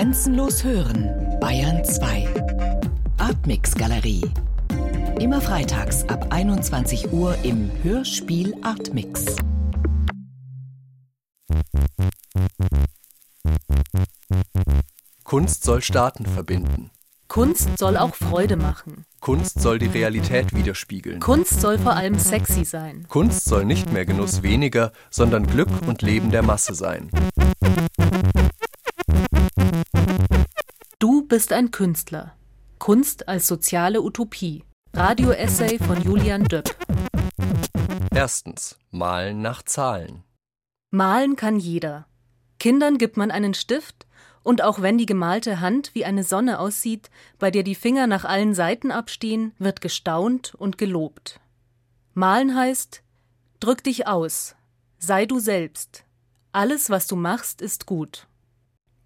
Grenzenlos hören, Bayern 2. Artmix Galerie. Immer freitags ab 21 Uhr im Hörspiel Artmix. Kunst soll Staaten verbinden. Kunst soll auch Freude machen. Kunst soll die Realität widerspiegeln. Kunst soll vor allem sexy sein. Kunst soll nicht mehr Genuss weniger, sondern Glück und Leben der Masse sein. Du bist ein Künstler. Kunst als soziale Utopie. Radio-Essay von Julian Döpp. Erstens. Malen nach Zahlen. Malen kann jeder. Kindern gibt man einen Stift und auch wenn die gemalte Hand wie eine Sonne aussieht, bei der die Finger nach allen Seiten abstehen, wird gestaunt und gelobt. Malen heißt, drück dich aus, sei du selbst. Alles, was du machst, ist gut.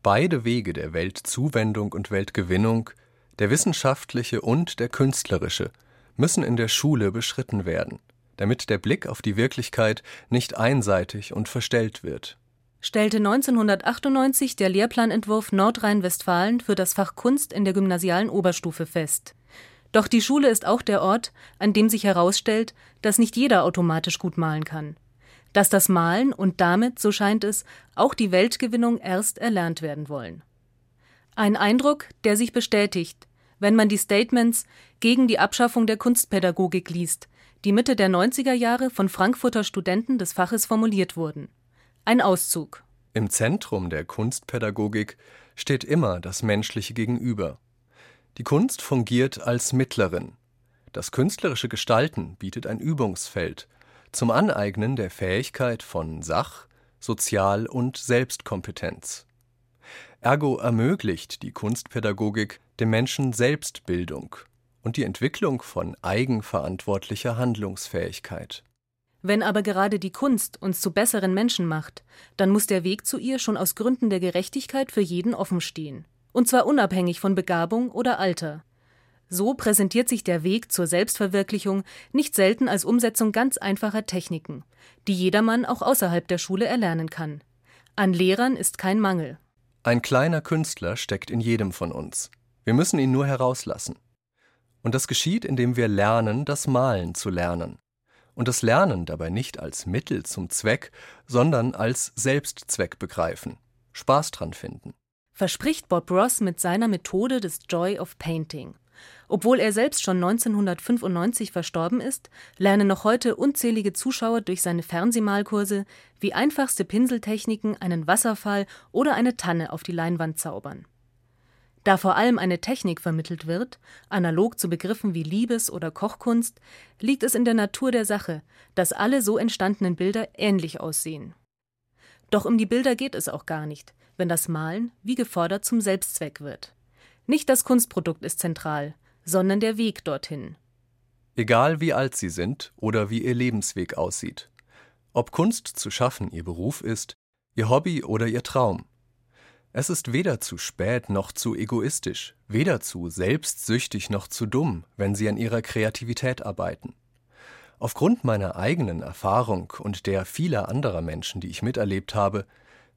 Beide Wege der Weltzuwendung und Weltgewinnung, der wissenschaftliche und der künstlerische, müssen in der Schule beschritten werden, damit der Blick auf die Wirklichkeit nicht einseitig und verstellt wird stellte 1998 der Lehrplanentwurf Nordrhein-Westfalen für das Fach Kunst in der gymnasialen Oberstufe fest. Doch die Schule ist auch der Ort, an dem sich herausstellt, dass nicht jeder automatisch gut malen kann. Dass das Malen und damit, so scheint es, auch die Weltgewinnung erst erlernt werden wollen. Ein Eindruck, der sich bestätigt, wenn man die Statements gegen die Abschaffung der Kunstpädagogik liest, die Mitte der 90er Jahre von Frankfurter Studenten des Faches formuliert wurden. Ein Auszug. Im Zentrum der Kunstpädagogik steht immer das menschliche Gegenüber. Die Kunst fungiert als Mittlerin. Das künstlerische Gestalten bietet ein Übungsfeld zum Aneignen der Fähigkeit von Sach-, Sozial- und Selbstkompetenz. Ergo ermöglicht die Kunstpädagogik dem Menschen Selbstbildung und die Entwicklung von eigenverantwortlicher Handlungsfähigkeit. Wenn aber gerade die Kunst uns zu besseren Menschen macht, dann muss der Weg zu ihr schon aus Gründen der Gerechtigkeit für jeden offen stehen. Und zwar unabhängig von Begabung oder Alter. So präsentiert sich der Weg zur Selbstverwirklichung nicht selten als Umsetzung ganz einfacher Techniken, die jedermann auch außerhalb der Schule erlernen kann. An Lehrern ist kein Mangel. Ein kleiner Künstler steckt in jedem von uns. Wir müssen ihn nur herauslassen. Und das geschieht, indem wir lernen, das Malen zu lernen und das Lernen dabei nicht als Mittel zum Zweck, sondern als Selbstzweck begreifen, Spaß dran finden. Verspricht Bob Ross mit seiner Methode des Joy of Painting. Obwohl er selbst schon 1995 verstorben ist, lernen noch heute unzählige Zuschauer durch seine Fernsehmalkurse, wie einfachste Pinseltechniken einen Wasserfall oder eine Tanne auf die Leinwand zaubern. Da vor allem eine Technik vermittelt wird, analog zu Begriffen wie Liebes- oder Kochkunst, liegt es in der Natur der Sache, dass alle so entstandenen Bilder ähnlich aussehen. Doch um die Bilder geht es auch gar nicht, wenn das Malen, wie gefordert, zum Selbstzweck wird. Nicht das Kunstprodukt ist zentral, sondern der Weg dorthin. Egal wie alt Sie sind oder wie Ihr Lebensweg aussieht. Ob Kunst zu schaffen Ihr Beruf ist, Ihr Hobby oder Ihr Traum. Es ist weder zu spät noch zu egoistisch, weder zu selbstsüchtig noch zu dumm, wenn Sie an Ihrer Kreativität arbeiten. Aufgrund meiner eigenen Erfahrung und der vieler anderer Menschen, die ich miterlebt habe,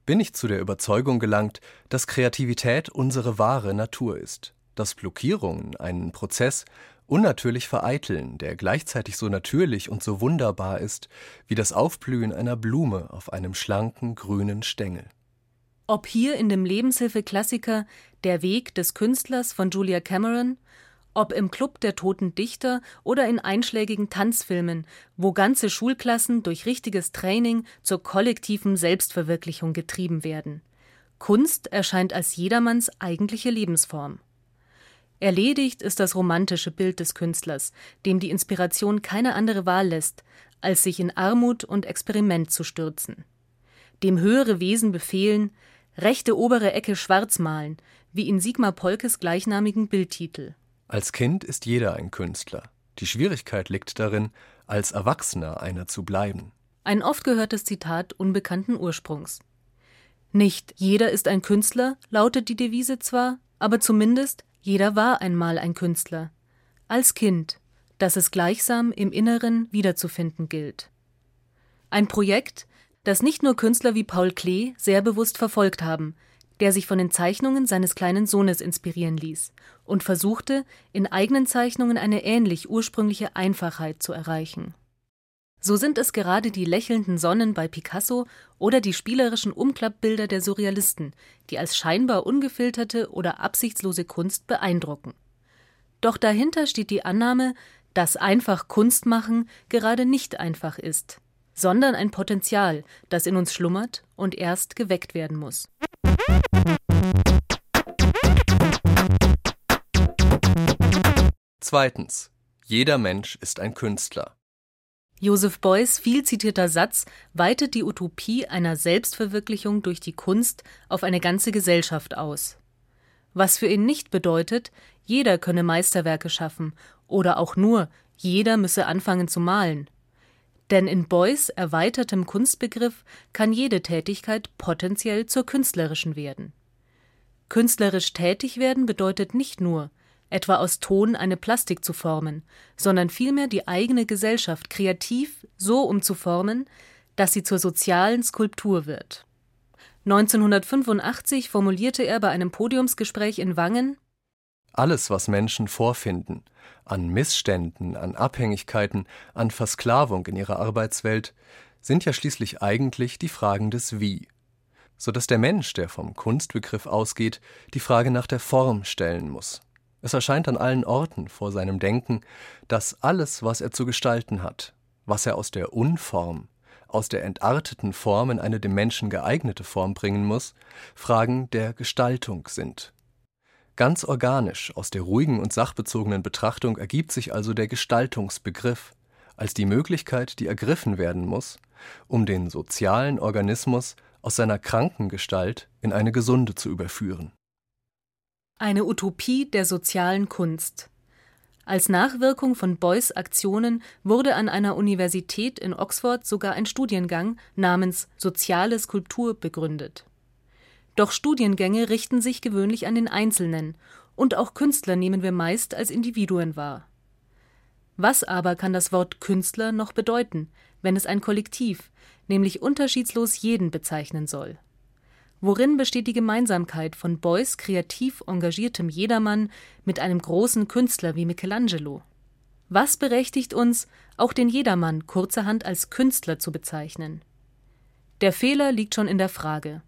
bin ich zu der Überzeugung gelangt, dass Kreativität unsere wahre Natur ist, dass Blockierungen einen Prozess unnatürlich vereiteln, der gleichzeitig so natürlich und so wunderbar ist wie das Aufblühen einer Blume auf einem schlanken grünen Stängel. Ob hier in dem Lebenshilfe-Klassiker Der Weg des Künstlers von Julia Cameron, ob im Club der toten Dichter oder in einschlägigen Tanzfilmen, wo ganze Schulklassen durch richtiges Training zur kollektiven Selbstverwirklichung getrieben werden. Kunst erscheint als jedermanns eigentliche Lebensform. Erledigt ist das romantische Bild des Künstlers, dem die Inspiration keine andere Wahl lässt, als sich in Armut und Experiment zu stürzen. Dem höhere Wesen befehlen, rechte obere Ecke schwarz malen, wie in Sigmar Polkes gleichnamigen Bildtitel. Als Kind ist jeder ein Künstler. Die Schwierigkeit liegt darin, als Erwachsener einer zu bleiben. Ein oft gehörtes Zitat unbekannten Ursprungs. Nicht jeder ist ein Künstler, lautet die Devise zwar, aber zumindest jeder war einmal ein Künstler. Als Kind, das es gleichsam im Inneren wiederzufinden gilt. Ein Projekt, das nicht nur Künstler wie Paul Klee sehr bewusst verfolgt haben, der sich von den Zeichnungen seines kleinen Sohnes inspirieren ließ und versuchte, in eigenen Zeichnungen eine ähnlich ursprüngliche Einfachheit zu erreichen. So sind es gerade die lächelnden Sonnen bei Picasso oder die spielerischen Umklappbilder der Surrealisten, die als scheinbar ungefilterte oder absichtslose Kunst beeindrucken. Doch dahinter steht die Annahme, dass einfach Kunst machen gerade nicht einfach ist, sondern ein Potenzial, das in uns schlummert und erst geweckt werden muss. Zweitens. Jeder Mensch ist ein Künstler. Joseph Beuys viel zitierter Satz weitet die Utopie einer Selbstverwirklichung durch die Kunst auf eine ganze Gesellschaft aus. Was für ihn nicht bedeutet, jeder könne Meisterwerke schaffen oder auch nur, jeder müsse anfangen zu malen. Denn in Beuys erweitertem Kunstbegriff kann jede Tätigkeit potenziell zur künstlerischen werden. Künstlerisch tätig werden bedeutet nicht nur, etwa aus Ton eine Plastik zu formen, sondern vielmehr die eigene Gesellschaft kreativ so umzuformen, dass sie zur sozialen Skulptur wird. 1985 formulierte er bei einem Podiumsgespräch in Wangen Alles, was Menschen vorfinden, an Missständen, an Abhängigkeiten, an Versklavung in ihrer Arbeitswelt, sind ja schließlich eigentlich die Fragen des Wie, so dass der Mensch, der vom Kunstbegriff ausgeht, die Frage nach der Form stellen muss. Es erscheint an allen Orten vor seinem Denken, dass alles, was er zu gestalten hat, was er aus der Unform, aus der entarteten Form in eine dem Menschen geeignete Form bringen muss, Fragen der Gestaltung sind. Ganz organisch aus der ruhigen und sachbezogenen Betrachtung ergibt sich also der Gestaltungsbegriff als die Möglichkeit, die ergriffen werden muss, um den sozialen Organismus aus seiner kranken Gestalt in eine gesunde zu überführen. Eine Utopie der sozialen Kunst. Als Nachwirkung von Beuys Aktionen wurde an einer Universität in Oxford sogar ein Studiengang namens Soziale Skulptur begründet. Doch Studiengänge richten sich gewöhnlich an den Einzelnen, und auch Künstler nehmen wir meist als Individuen wahr. Was aber kann das Wort Künstler noch bedeuten, wenn es ein Kollektiv, nämlich unterschiedslos jeden bezeichnen soll? Worin besteht die Gemeinsamkeit von Beuys kreativ engagiertem Jedermann mit einem großen Künstler wie Michelangelo? Was berechtigt uns, auch den Jedermann kurzerhand als Künstler zu bezeichnen? Der Fehler liegt schon in der Frage.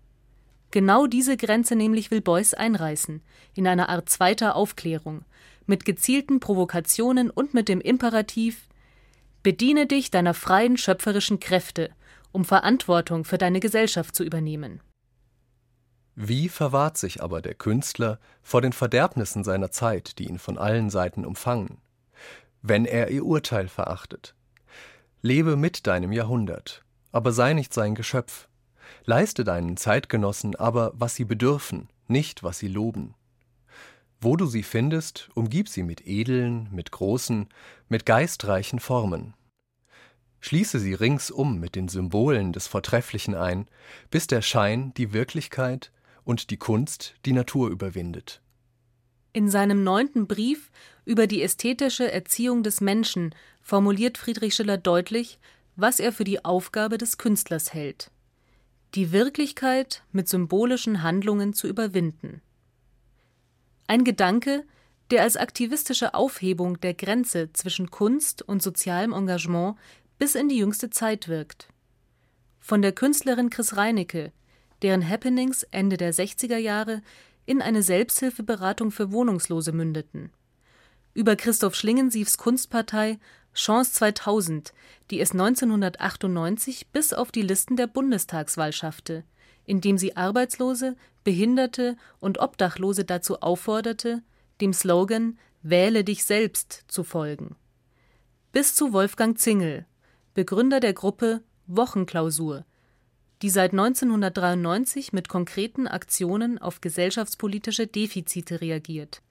Genau diese Grenze nämlich will Beuys einreißen, in einer Art zweiter Aufklärung, mit gezielten Provokationen und mit dem Imperativ Bediene dich deiner freien schöpferischen Kräfte, um Verantwortung für deine Gesellschaft zu übernehmen. Wie verwahrt sich aber der Künstler vor den Verderbnissen seiner Zeit, die ihn von allen Seiten umfangen? Wenn er ihr Urteil verachtet. Lebe mit deinem Jahrhundert, aber sei nicht sein Geschöpf. Leiste deinen Zeitgenossen aber, was sie bedürfen, nicht, was sie loben. Wo du sie findest, umgib sie mit edlen, mit großen, mit geistreichen Formen. Schließe sie ringsum mit den Symbolen des Vortrefflichen ein, bis der Schein die Wirklichkeit und die Kunst die Natur überwindet. In seinem neunten Brief über die ästhetische Erziehung des Menschen formuliert Friedrich Schiller deutlich, was er für die Aufgabe des Künstlers hält. Die Wirklichkeit mit symbolischen Handlungen zu überwinden. Ein Gedanke, der als aktivistische Aufhebung der Grenze zwischen Kunst und sozialem Engagement bis in die jüngste Zeit wirkt. Von der Künstlerin Chris Reinecke, deren Happenings Ende der 60er Jahre in eine Selbsthilfeberatung für Wohnungslose mündeten. Über Christoph Schlingensiefs Kunstpartei Chance 2000, die es 1998 bis auf die Listen der Bundestagswahl schaffte, indem sie Arbeitslose, Behinderte und Obdachlose dazu aufforderte, dem Slogan Wähle dich selbst zu folgen. Bis zu Wolfgang Zingel, Begründer der Gruppe Wochenklausur, die seit 1993 mit konkreten Aktionen auf gesellschaftspolitische Defizite reagiert,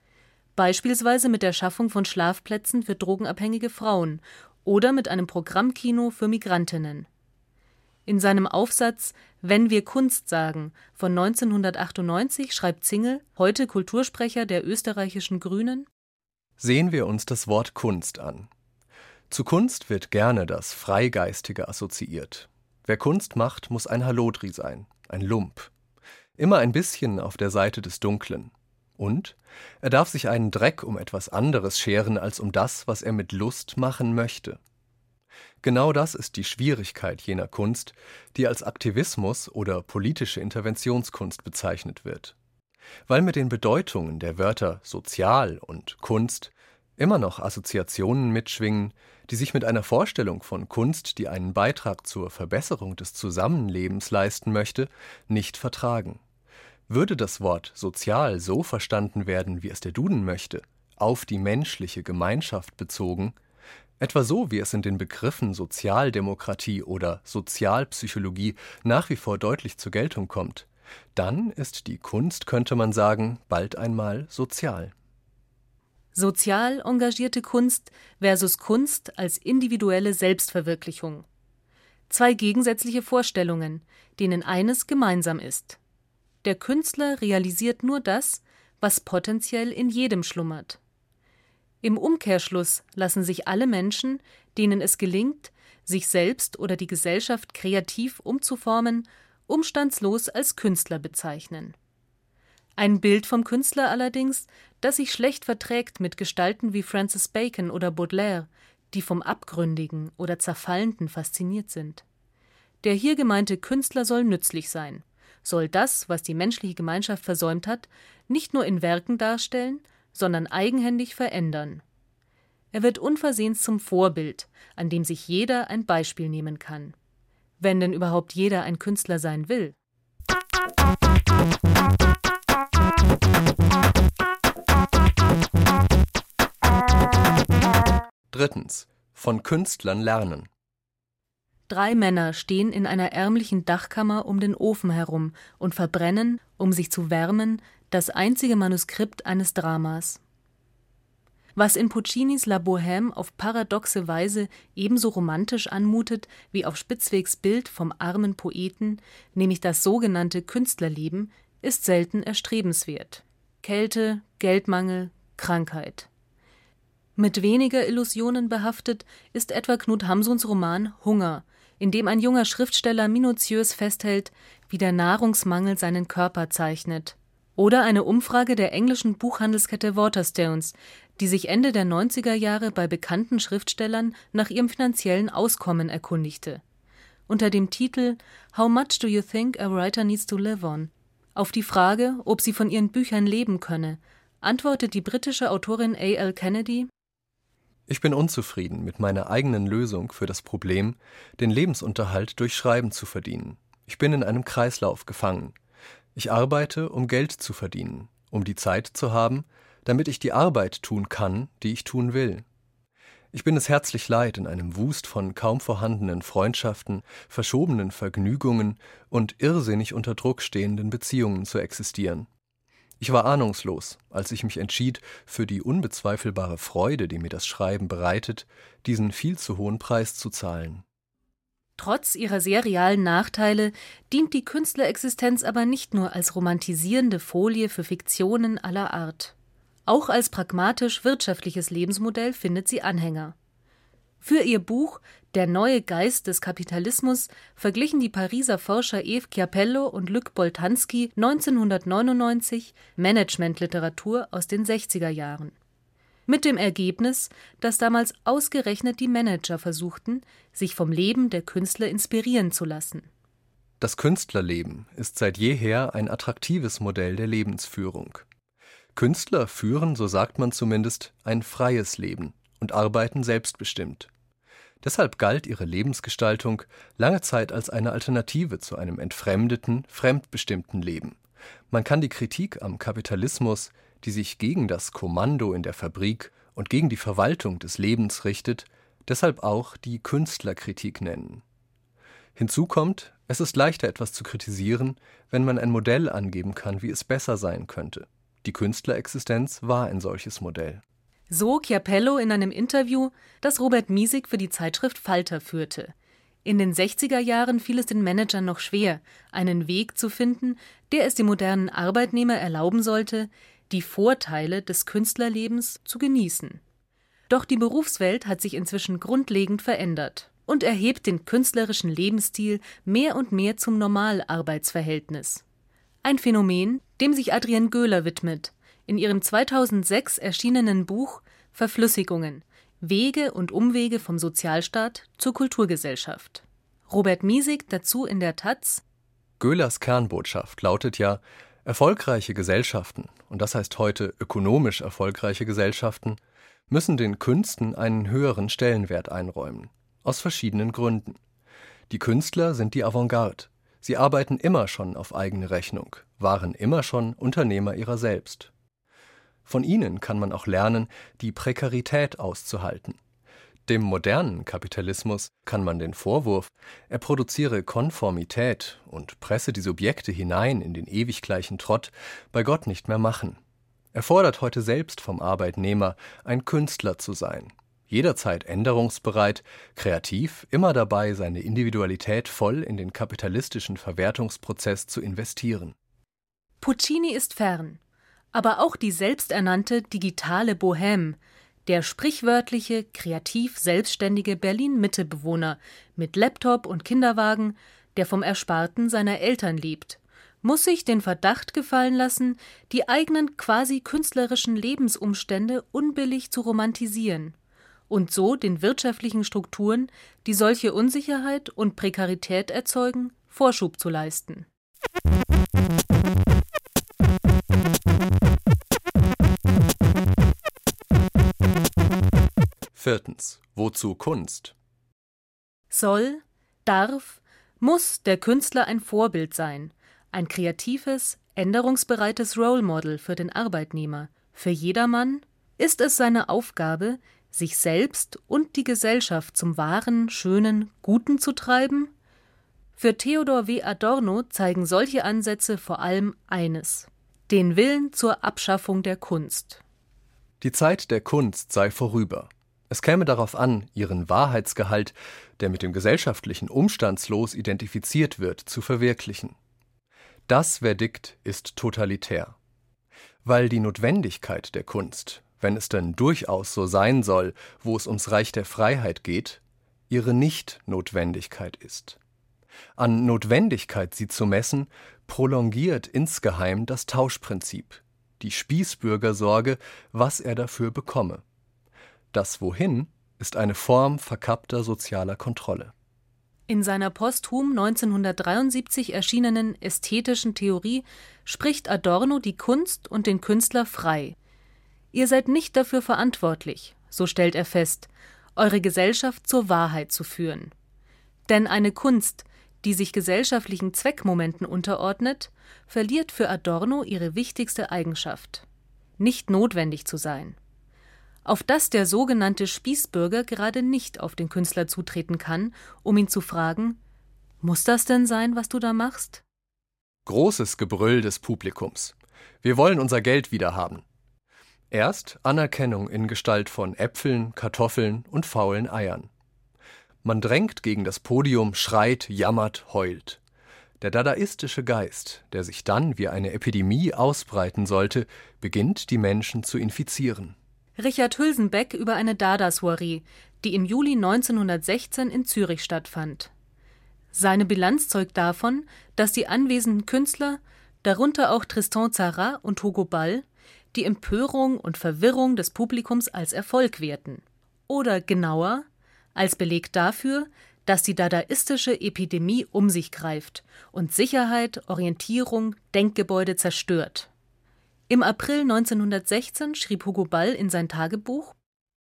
beispielsweise mit der Schaffung von Schlafplätzen für drogenabhängige Frauen oder mit einem Programmkino für Migrantinnen. In seinem Aufsatz Wenn wir Kunst sagen von 1998 schreibt Zingel, heute Kultursprecher der österreichischen Grünen Sehen wir uns das Wort Kunst an. Zu Kunst wird gerne das Freigeistige assoziiert. Wer Kunst macht, muss ein Halodri sein, ein Lump. immer ein bisschen auf der Seite des Dunklen. Und er darf sich einen Dreck um etwas anderes scheren als um das, was er mit Lust machen möchte. Genau das ist die Schwierigkeit jener Kunst, die als Aktivismus oder politische Interventionskunst bezeichnet wird. Weil mit den Bedeutungen der Wörter sozial und Kunst immer noch Assoziationen mitschwingen, die sich mit einer Vorstellung von Kunst, die einen Beitrag zur Verbesserung des Zusammenlebens leisten möchte, nicht vertragen. Würde das Wort sozial so verstanden werden, wie es der Duden möchte, auf die menschliche Gemeinschaft bezogen, etwa so, wie es in den Begriffen Sozialdemokratie oder Sozialpsychologie nach wie vor deutlich zur Geltung kommt, dann ist die Kunst, könnte man sagen, bald einmal sozial. Sozial engagierte Kunst versus Kunst als individuelle Selbstverwirklichung. Zwei gegensätzliche Vorstellungen, denen eines gemeinsam ist. Der Künstler realisiert nur das, was potenziell in jedem schlummert. Im Umkehrschluss lassen sich alle Menschen, denen es gelingt, sich selbst oder die Gesellschaft kreativ umzuformen, umstandslos als Künstler bezeichnen. Ein Bild vom Künstler allerdings, das sich schlecht verträgt mit Gestalten wie Francis Bacon oder Baudelaire, die vom Abgründigen oder Zerfallenden fasziniert sind. Der hier gemeinte Künstler soll nützlich sein, soll das, was die menschliche Gemeinschaft versäumt hat, nicht nur in Werken darstellen, sondern eigenhändig verändern. Er wird unversehens zum Vorbild, an dem sich jeder ein Beispiel nehmen kann. Wenn denn überhaupt jeder ein Künstler sein will. Drittens. Von Künstlern lernen. Drei Männer stehen in einer ärmlichen Dachkammer um den Ofen herum und verbrennen, um sich zu wärmen, das einzige Manuskript eines Dramas. Was in Puccinis La Bohème auf paradoxe Weise ebenso romantisch anmutet wie auf Spitzwegs Bild vom armen Poeten, nämlich das sogenannte Künstlerleben, ist selten erstrebenswert. Kälte, Geldmangel, Krankheit. Mit weniger Illusionen behaftet ist etwa Knut Hamsuns Roman Hunger, in dem ein junger Schriftsteller minutiös festhält, wie der Nahrungsmangel seinen Körper zeichnet. Oder eine Umfrage der englischen Buchhandelskette Waterstones, die sich Ende der 90er Jahre bei bekannten Schriftstellern nach ihrem finanziellen Auskommen erkundigte. Unter dem Titel How much do you think a writer needs to live on? Auf die Frage, ob sie von ihren Büchern leben könne, antwortet die britische Autorin A. L. Kennedy ich bin unzufrieden mit meiner eigenen Lösung für das Problem, den Lebensunterhalt durch Schreiben zu verdienen. Ich bin in einem Kreislauf gefangen. Ich arbeite, um Geld zu verdienen, um die Zeit zu haben, damit ich die Arbeit tun kann, die ich tun will. Ich bin es herzlich leid, in einem Wust von kaum vorhandenen Freundschaften, verschobenen Vergnügungen und irrsinnig unter Druck stehenden Beziehungen zu existieren. Ich war ahnungslos, als ich mich entschied, für die unbezweifelbare Freude, die mir das Schreiben bereitet, diesen viel zu hohen Preis zu zahlen. Trotz ihrer sehr realen Nachteile dient die Künstlerexistenz aber nicht nur als romantisierende Folie für Fiktionen aller Art. Auch als pragmatisch wirtschaftliches Lebensmodell findet sie Anhänger. Für ihr Buch Der neue Geist des Kapitalismus verglichen die Pariser Forscher Eve Chiapello und Luc Boltanski 1999 Managementliteratur aus den 60er Jahren. Mit dem Ergebnis, dass damals ausgerechnet die Manager versuchten, sich vom Leben der Künstler inspirieren zu lassen. Das Künstlerleben ist seit jeher ein attraktives Modell der Lebensführung. Künstler führen, so sagt man zumindest, ein freies Leben und arbeiten selbstbestimmt. Deshalb galt ihre Lebensgestaltung lange Zeit als eine Alternative zu einem entfremdeten, fremdbestimmten Leben. Man kann die Kritik am Kapitalismus, die sich gegen das Kommando in der Fabrik und gegen die Verwaltung des Lebens richtet, deshalb auch die Künstlerkritik nennen. Hinzu kommt, es ist leichter etwas zu kritisieren, wenn man ein Modell angeben kann, wie es besser sein könnte. Die Künstlerexistenz war ein solches Modell. So Chiapello in einem Interview, das Robert Miesig für die Zeitschrift Falter führte. In den 60er Jahren fiel es den Managern noch schwer, einen Weg zu finden, der es dem modernen Arbeitnehmer erlauben sollte, die Vorteile des Künstlerlebens zu genießen. Doch die Berufswelt hat sich inzwischen grundlegend verändert und erhebt den künstlerischen Lebensstil mehr und mehr zum Normalarbeitsverhältnis. Ein Phänomen, dem sich Adrienne Göhler widmet, in ihrem 2006 erschienenen Buch Verflüssigungen Wege und Umwege vom Sozialstaat zur Kulturgesellschaft. Robert Miesig dazu in der Taz Göhlers Kernbotschaft lautet ja, erfolgreiche Gesellschaften, und das heißt heute ökonomisch erfolgreiche Gesellschaften, müssen den Künsten einen höheren Stellenwert einräumen. Aus verschiedenen Gründen. Die Künstler sind die Avantgarde. Sie arbeiten immer schon auf eigene Rechnung, waren immer schon Unternehmer ihrer selbst. Von ihnen kann man auch lernen, die Prekarität auszuhalten, dem modernen Kapitalismus kann man den Vorwurf, er produziere Konformität und presse die Subjekte hinein in den ewig gleichen Trott, bei Gott nicht mehr machen. Er fordert heute selbst vom Arbeitnehmer, ein Künstler zu sein, jederzeit änderungsbereit, kreativ, immer dabei, seine Individualität voll in den kapitalistischen Verwertungsprozess zu investieren. Puccini ist fern, aber auch die selbsternannte digitale Bohème der sprichwörtliche, kreativ selbstständige Berlin-Mitte-Bewohner mit Laptop und Kinderwagen, der vom Ersparten seiner Eltern lebt, muss sich den Verdacht gefallen lassen, die eigenen quasi künstlerischen Lebensumstände unbillig zu romantisieren und so den wirtschaftlichen Strukturen, die solche Unsicherheit und Prekarität erzeugen, Vorschub zu leisten. Viertens. Wozu Kunst? Soll, darf, muss der Künstler ein Vorbild sein, ein kreatives, änderungsbereites Role Model für den Arbeitnehmer. Für jedermann ist es seine Aufgabe, sich selbst und die Gesellschaft zum wahren, schönen, Guten zu treiben? Für Theodor W. Adorno zeigen solche Ansätze vor allem eines: den Willen zur Abschaffung der Kunst. Die Zeit der Kunst sei vorüber. Es käme darauf an, ihren Wahrheitsgehalt, der mit dem gesellschaftlichen Umstandslos identifiziert wird, zu verwirklichen. Das Verdikt ist totalitär. Weil die Notwendigkeit der Kunst, wenn es denn durchaus so sein soll, wo es ums Reich der Freiheit geht, ihre Nicht-Notwendigkeit ist. An Notwendigkeit sie zu messen, prolongiert insgeheim das Tauschprinzip, die Spießbürgersorge, was er dafür bekomme. Das Wohin ist eine Form verkappter sozialer Kontrolle. In seiner posthum 1973 erschienenen Ästhetischen Theorie spricht Adorno die Kunst und den Künstler frei. Ihr seid nicht dafür verantwortlich, so stellt er fest, eure Gesellschaft zur Wahrheit zu führen. Denn eine Kunst, die sich gesellschaftlichen Zweckmomenten unterordnet, verliert für Adorno ihre wichtigste Eigenschaft nicht notwendig zu sein auf das der sogenannte Spießbürger gerade nicht auf den Künstler zutreten kann, um ihn zu fragen Muss das denn sein, was du da machst? Großes Gebrüll des Publikums. Wir wollen unser Geld wiederhaben. Erst Anerkennung in Gestalt von Äpfeln, Kartoffeln und faulen Eiern. Man drängt gegen das Podium, schreit, jammert, heult. Der dadaistische Geist, der sich dann wie eine Epidemie ausbreiten sollte, beginnt die Menschen zu infizieren. Richard Hülsenbeck über eine Dada-Soiree, die im Juli 1916 in Zürich stattfand. Seine Bilanz zeugt davon, dass die anwesenden Künstler, darunter auch Tristan Tzara und Hugo Ball, die Empörung und Verwirrung des Publikums als Erfolg werten. Oder genauer, als Beleg dafür, dass die dadaistische Epidemie um sich greift und Sicherheit, Orientierung, Denkgebäude zerstört. Im April 1916 schrieb Hugo Ball in sein Tagebuch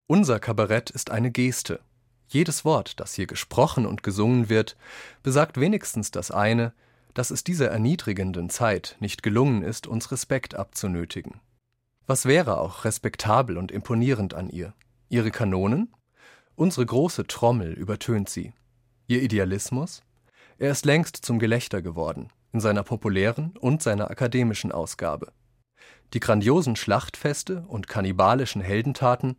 Unser Kabarett ist eine Geste. Jedes Wort, das hier gesprochen und gesungen wird, besagt wenigstens das eine, dass es dieser erniedrigenden Zeit nicht gelungen ist, uns Respekt abzunötigen. Was wäre auch respektabel und imponierend an ihr? Ihre Kanonen? Unsere große Trommel übertönt sie. Ihr Idealismus? Er ist längst zum Gelächter geworden, in seiner populären und seiner akademischen Ausgabe die grandiosen Schlachtfeste und kannibalischen Heldentaten,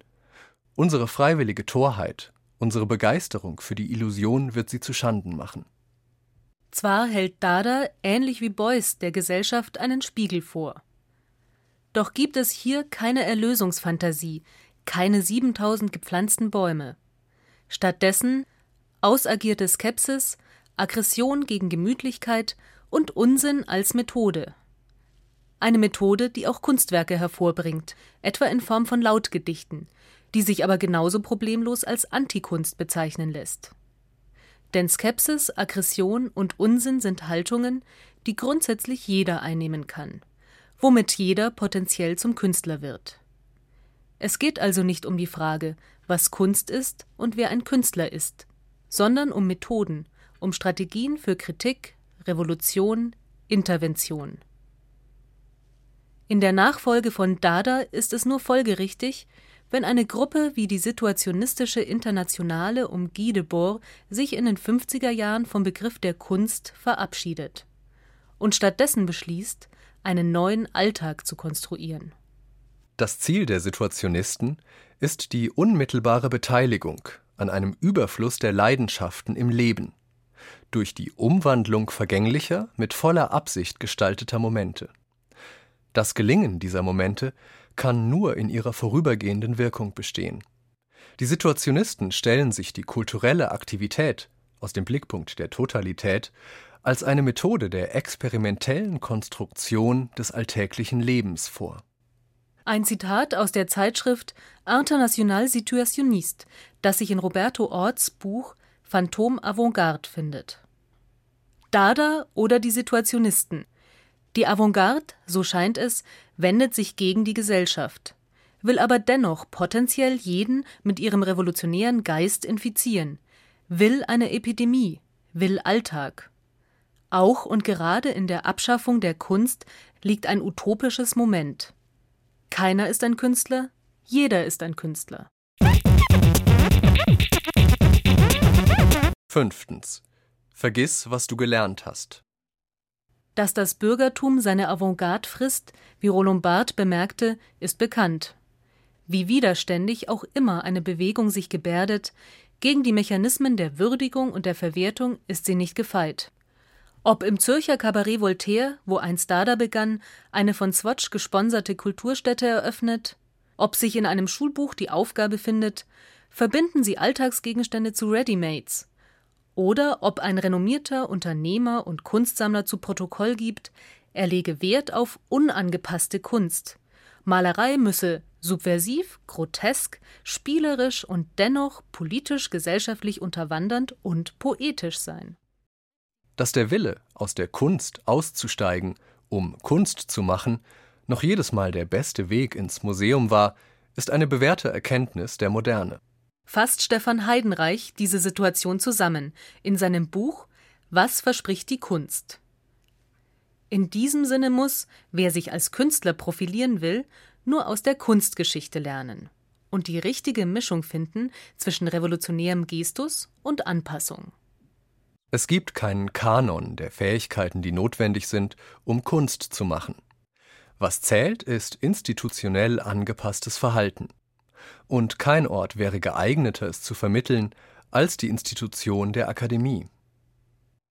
unsere freiwillige Torheit, unsere Begeisterung für die Illusion wird sie zuschanden machen. Zwar hält Dada, ähnlich wie Beuys, der Gesellschaft einen Spiegel vor. Doch gibt es hier keine Erlösungsfantasie, keine 7000 gepflanzten Bäume. Stattdessen ausagierte Skepsis, Aggression gegen Gemütlichkeit und Unsinn als Methode. Eine Methode, die auch Kunstwerke hervorbringt, etwa in Form von Lautgedichten, die sich aber genauso problemlos als Antikunst bezeichnen lässt. Denn Skepsis, Aggression und Unsinn sind Haltungen, die grundsätzlich jeder einnehmen kann, womit jeder potenziell zum Künstler wird. Es geht also nicht um die Frage, was Kunst ist und wer ein Künstler ist, sondern um Methoden, um Strategien für Kritik, Revolution, Intervention. In der Nachfolge von Dada ist es nur folgerichtig, wenn eine Gruppe wie die Situationistische Internationale um Guy Debord sich in den 50er Jahren vom Begriff der Kunst verabschiedet und stattdessen beschließt, einen neuen Alltag zu konstruieren. Das Ziel der Situationisten ist die unmittelbare Beteiligung an einem Überfluss der Leidenschaften im Leben durch die Umwandlung vergänglicher, mit voller Absicht gestalteter Momente. Das Gelingen dieser Momente kann nur in ihrer vorübergehenden Wirkung bestehen. Die Situationisten stellen sich die kulturelle Aktivität aus dem Blickpunkt der Totalität als eine Methode der experimentellen Konstruktion des alltäglichen Lebens vor. Ein Zitat aus der Zeitschrift International Situationniste, das sich in Roberto Orts Buch Phantom Avantgarde findet. Dada oder die Situationisten die Avantgarde, so scheint es, wendet sich gegen die Gesellschaft, will aber dennoch potenziell jeden mit ihrem revolutionären Geist infizieren, will eine Epidemie, will Alltag. Auch und gerade in der Abschaffung der Kunst liegt ein utopisches Moment. Keiner ist ein Künstler, jeder ist ein Künstler. Fünftens. Vergiss, was du gelernt hast. Dass das Bürgertum seine Avantgarde frisst, wie Roland Barthes bemerkte, ist bekannt. Wie widerständig auch immer eine Bewegung sich gebärdet, gegen die Mechanismen der Würdigung und der Verwertung ist sie nicht gefeit. Ob im Zürcher Cabaret Voltaire, wo einst Dada begann, eine von Swatch gesponserte Kulturstätte eröffnet, ob sich in einem Schulbuch die Aufgabe findet, verbinden sie Alltagsgegenstände zu Readymates oder ob ein renommierter Unternehmer und Kunstsammler zu Protokoll gibt, er lege Wert auf unangepasste Kunst. Malerei müsse subversiv, grotesk, spielerisch und dennoch politisch gesellschaftlich unterwandernd und poetisch sein. Dass der Wille, aus der Kunst auszusteigen, um Kunst zu machen, noch jedes Mal der beste Weg ins Museum war, ist eine bewährte Erkenntnis der Moderne fasst Stefan Heidenreich diese Situation zusammen in seinem Buch Was verspricht die Kunst? In diesem Sinne muss, wer sich als Künstler profilieren will, nur aus der Kunstgeschichte lernen und die richtige Mischung finden zwischen revolutionärem Gestus und Anpassung. Es gibt keinen Kanon der Fähigkeiten, die notwendig sind, um Kunst zu machen. Was zählt, ist institutionell angepasstes Verhalten und kein Ort wäre geeigneter, es zu vermitteln, als die Institution der Akademie.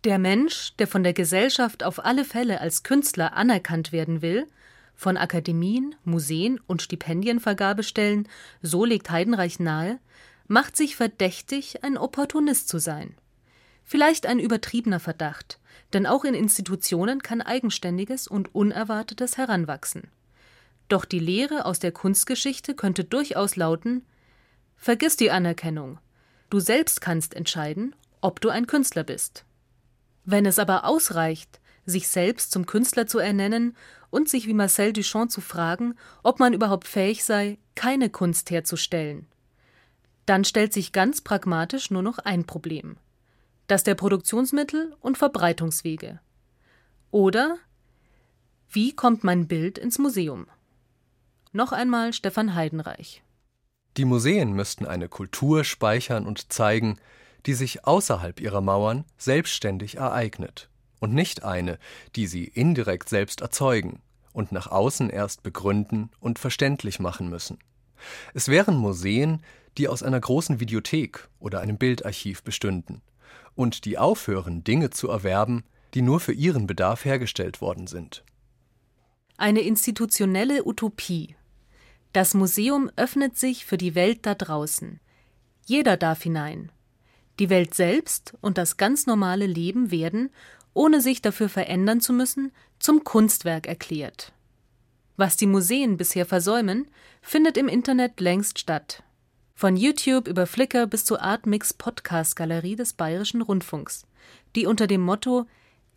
Der Mensch, der von der Gesellschaft auf alle Fälle als Künstler anerkannt werden will, von Akademien, Museen und Stipendienvergabestellen, so legt Heidenreich nahe, macht sich verdächtig, ein Opportunist zu sein. Vielleicht ein übertriebener Verdacht, denn auch in Institutionen kann Eigenständiges und Unerwartetes heranwachsen. Doch die Lehre aus der Kunstgeschichte könnte durchaus lauten Vergiss die Anerkennung. Du selbst kannst entscheiden, ob du ein Künstler bist. Wenn es aber ausreicht, sich selbst zum Künstler zu ernennen und sich wie Marcel Duchamp zu fragen, ob man überhaupt fähig sei, keine Kunst herzustellen, dann stellt sich ganz pragmatisch nur noch ein Problem das der Produktionsmittel und Verbreitungswege. Oder wie kommt mein Bild ins Museum? Noch einmal Stefan Heidenreich. Die Museen müssten eine Kultur speichern und zeigen, die sich außerhalb ihrer Mauern selbstständig ereignet und nicht eine, die sie indirekt selbst erzeugen und nach außen erst begründen und verständlich machen müssen. Es wären Museen, die aus einer großen Videothek oder einem Bildarchiv bestünden und die aufhören, Dinge zu erwerben, die nur für ihren Bedarf hergestellt worden sind. Eine institutionelle Utopie das Museum öffnet sich für die Welt da draußen. Jeder darf hinein. Die Welt selbst und das ganz normale Leben werden, ohne sich dafür verändern zu müssen, zum Kunstwerk erklärt. Was die Museen bisher versäumen, findet im Internet längst statt. Von YouTube über Flickr bis zur Artmix Podcast Galerie des Bayerischen Rundfunks, die unter dem Motto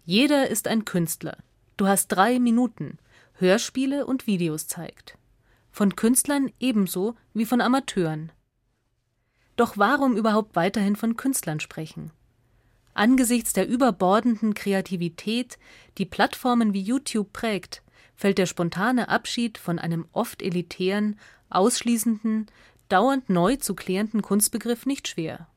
Jeder ist ein Künstler. Du hast drei Minuten Hörspiele und Videos zeigt. Von Künstlern ebenso wie von Amateuren. Doch warum überhaupt weiterhin von Künstlern sprechen? Angesichts der überbordenden Kreativität, die Plattformen wie YouTube prägt, fällt der spontane Abschied von einem oft elitären, ausschließenden, dauernd neu zu klärenden Kunstbegriff nicht schwer.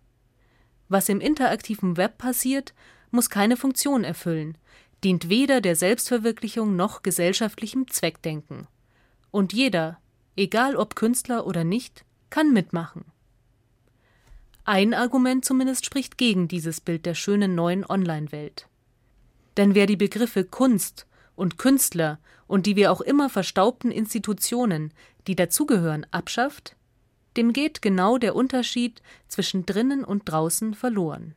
Was im interaktiven Web passiert, muss keine Funktion erfüllen, dient weder der Selbstverwirklichung noch gesellschaftlichem Zweckdenken. Und jeder, egal ob Künstler oder nicht, kann mitmachen. Ein Argument zumindest spricht gegen dieses Bild der schönen neuen Online-Welt. Denn wer die Begriffe Kunst und Künstler und die wir auch immer verstaubten Institutionen, die dazugehören, abschafft, dem geht genau der Unterschied zwischen drinnen und draußen verloren.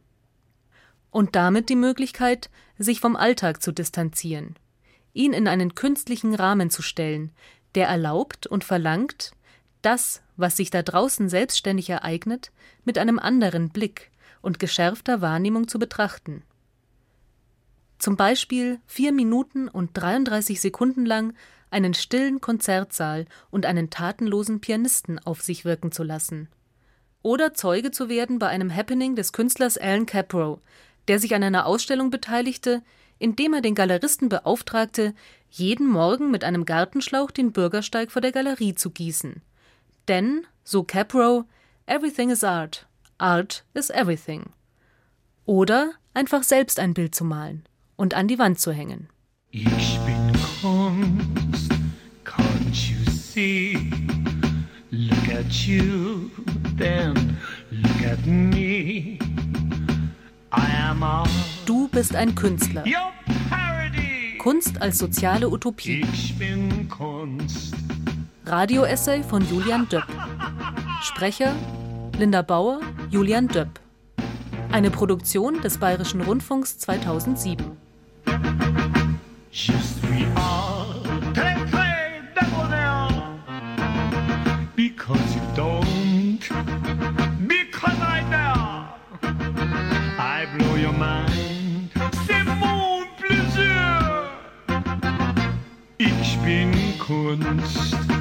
Und damit die Möglichkeit, sich vom Alltag zu distanzieren, ihn in einen künstlichen Rahmen zu stellen, der erlaubt und verlangt, das, was sich da draußen selbstständig ereignet, mit einem anderen Blick und geschärfter Wahrnehmung zu betrachten. Zum Beispiel vier Minuten und 33 Sekunden lang einen stillen Konzertsaal und einen tatenlosen Pianisten auf sich wirken zu lassen. Oder Zeuge zu werden bei einem Happening des Künstlers Alan Caprow, der sich an einer Ausstellung beteiligte, indem er den Galeristen beauftragte, jeden Morgen mit einem Gartenschlauch den Bürgersteig vor der Galerie zu gießen. Denn, so Caprow, everything is art, art is everything. Oder einfach selbst ein Bild zu malen und an die Wand zu hängen. Ich bin Kunst, can't you see? Look at you, then look at me. I am art. Du bist ein Künstler. Parody. Kunst als soziale Utopie. Ich bin Kunst. Radioessay von Julian Döpp. Sprecher Linda Bauer, Julian Döpp. Eine Produktion des Bayerischen Rundfunks 2007. Je suis art. Kunst.